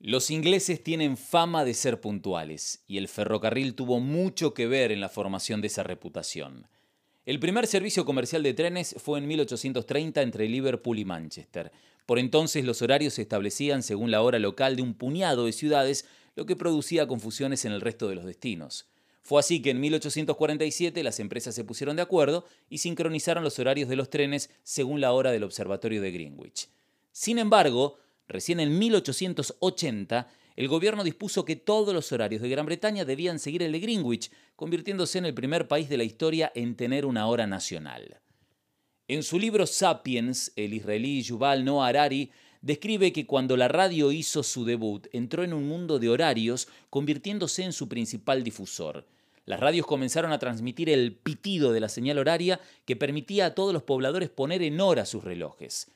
Los ingleses tienen fama de ser puntuales, y el ferrocarril tuvo mucho que ver en la formación de esa reputación. El primer servicio comercial de trenes fue en 1830 entre Liverpool y Manchester. Por entonces los horarios se establecían según la hora local de un puñado de ciudades, lo que producía confusiones en el resto de los destinos. Fue así que en 1847 las empresas se pusieron de acuerdo y sincronizaron los horarios de los trenes según la hora del observatorio de Greenwich. Sin embargo, Recién en 1880, el gobierno dispuso que todos los horarios de Gran Bretaña debían seguir el de Greenwich, convirtiéndose en el primer país de la historia en tener una hora nacional. En su libro Sapiens, el israelí Yuval Noah Harari describe que cuando la radio hizo su debut, entró en un mundo de horarios, convirtiéndose en su principal difusor. Las radios comenzaron a transmitir el pitido de la señal horaria que permitía a todos los pobladores poner en hora sus relojes.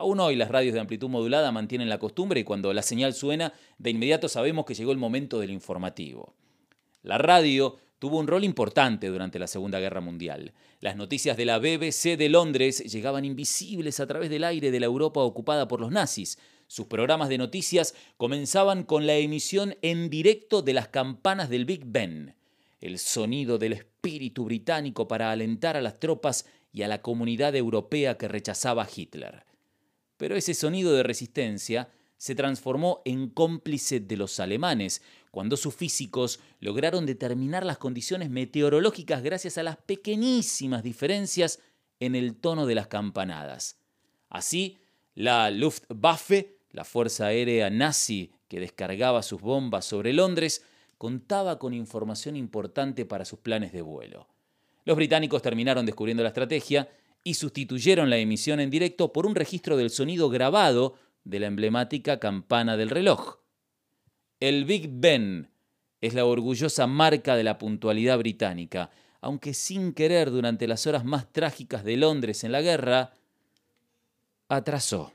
Aún hoy las radios de amplitud modulada mantienen la costumbre y cuando la señal suena, de inmediato sabemos que llegó el momento del informativo. La radio tuvo un rol importante durante la Segunda Guerra Mundial. Las noticias de la BBC de Londres llegaban invisibles a través del aire de la Europa ocupada por los nazis. Sus programas de noticias comenzaban con la emisión en directo de las campanas del Big Ben, el sonido del espíritu británico para alentar a las tropas y a la comunidad europea que rechazaba a Hitler pero ese sonido de resistencia se transformó en cómplice de los alemanes, cuando sus físicos lograron determinar las condiciones meteorológicas gracias a las pequeñísimas diferencias en el tono de las campanadas. Así, la Luftwaffe, la fuerza aérea nazi que descargaba sus bombas sobre Londres, contaba con información importante para sus planes de vuelo. Los británicos terminaron descubriendo la estrategia y sustituyeron la emisión en directo por un registro del sonido grabado de la emblemática campana del reloj. El Big Ben es la orgullosa marca de la puntualidad británica, aunque sin querer durante las horas más trágicas de Londres en la guerra, atrasó.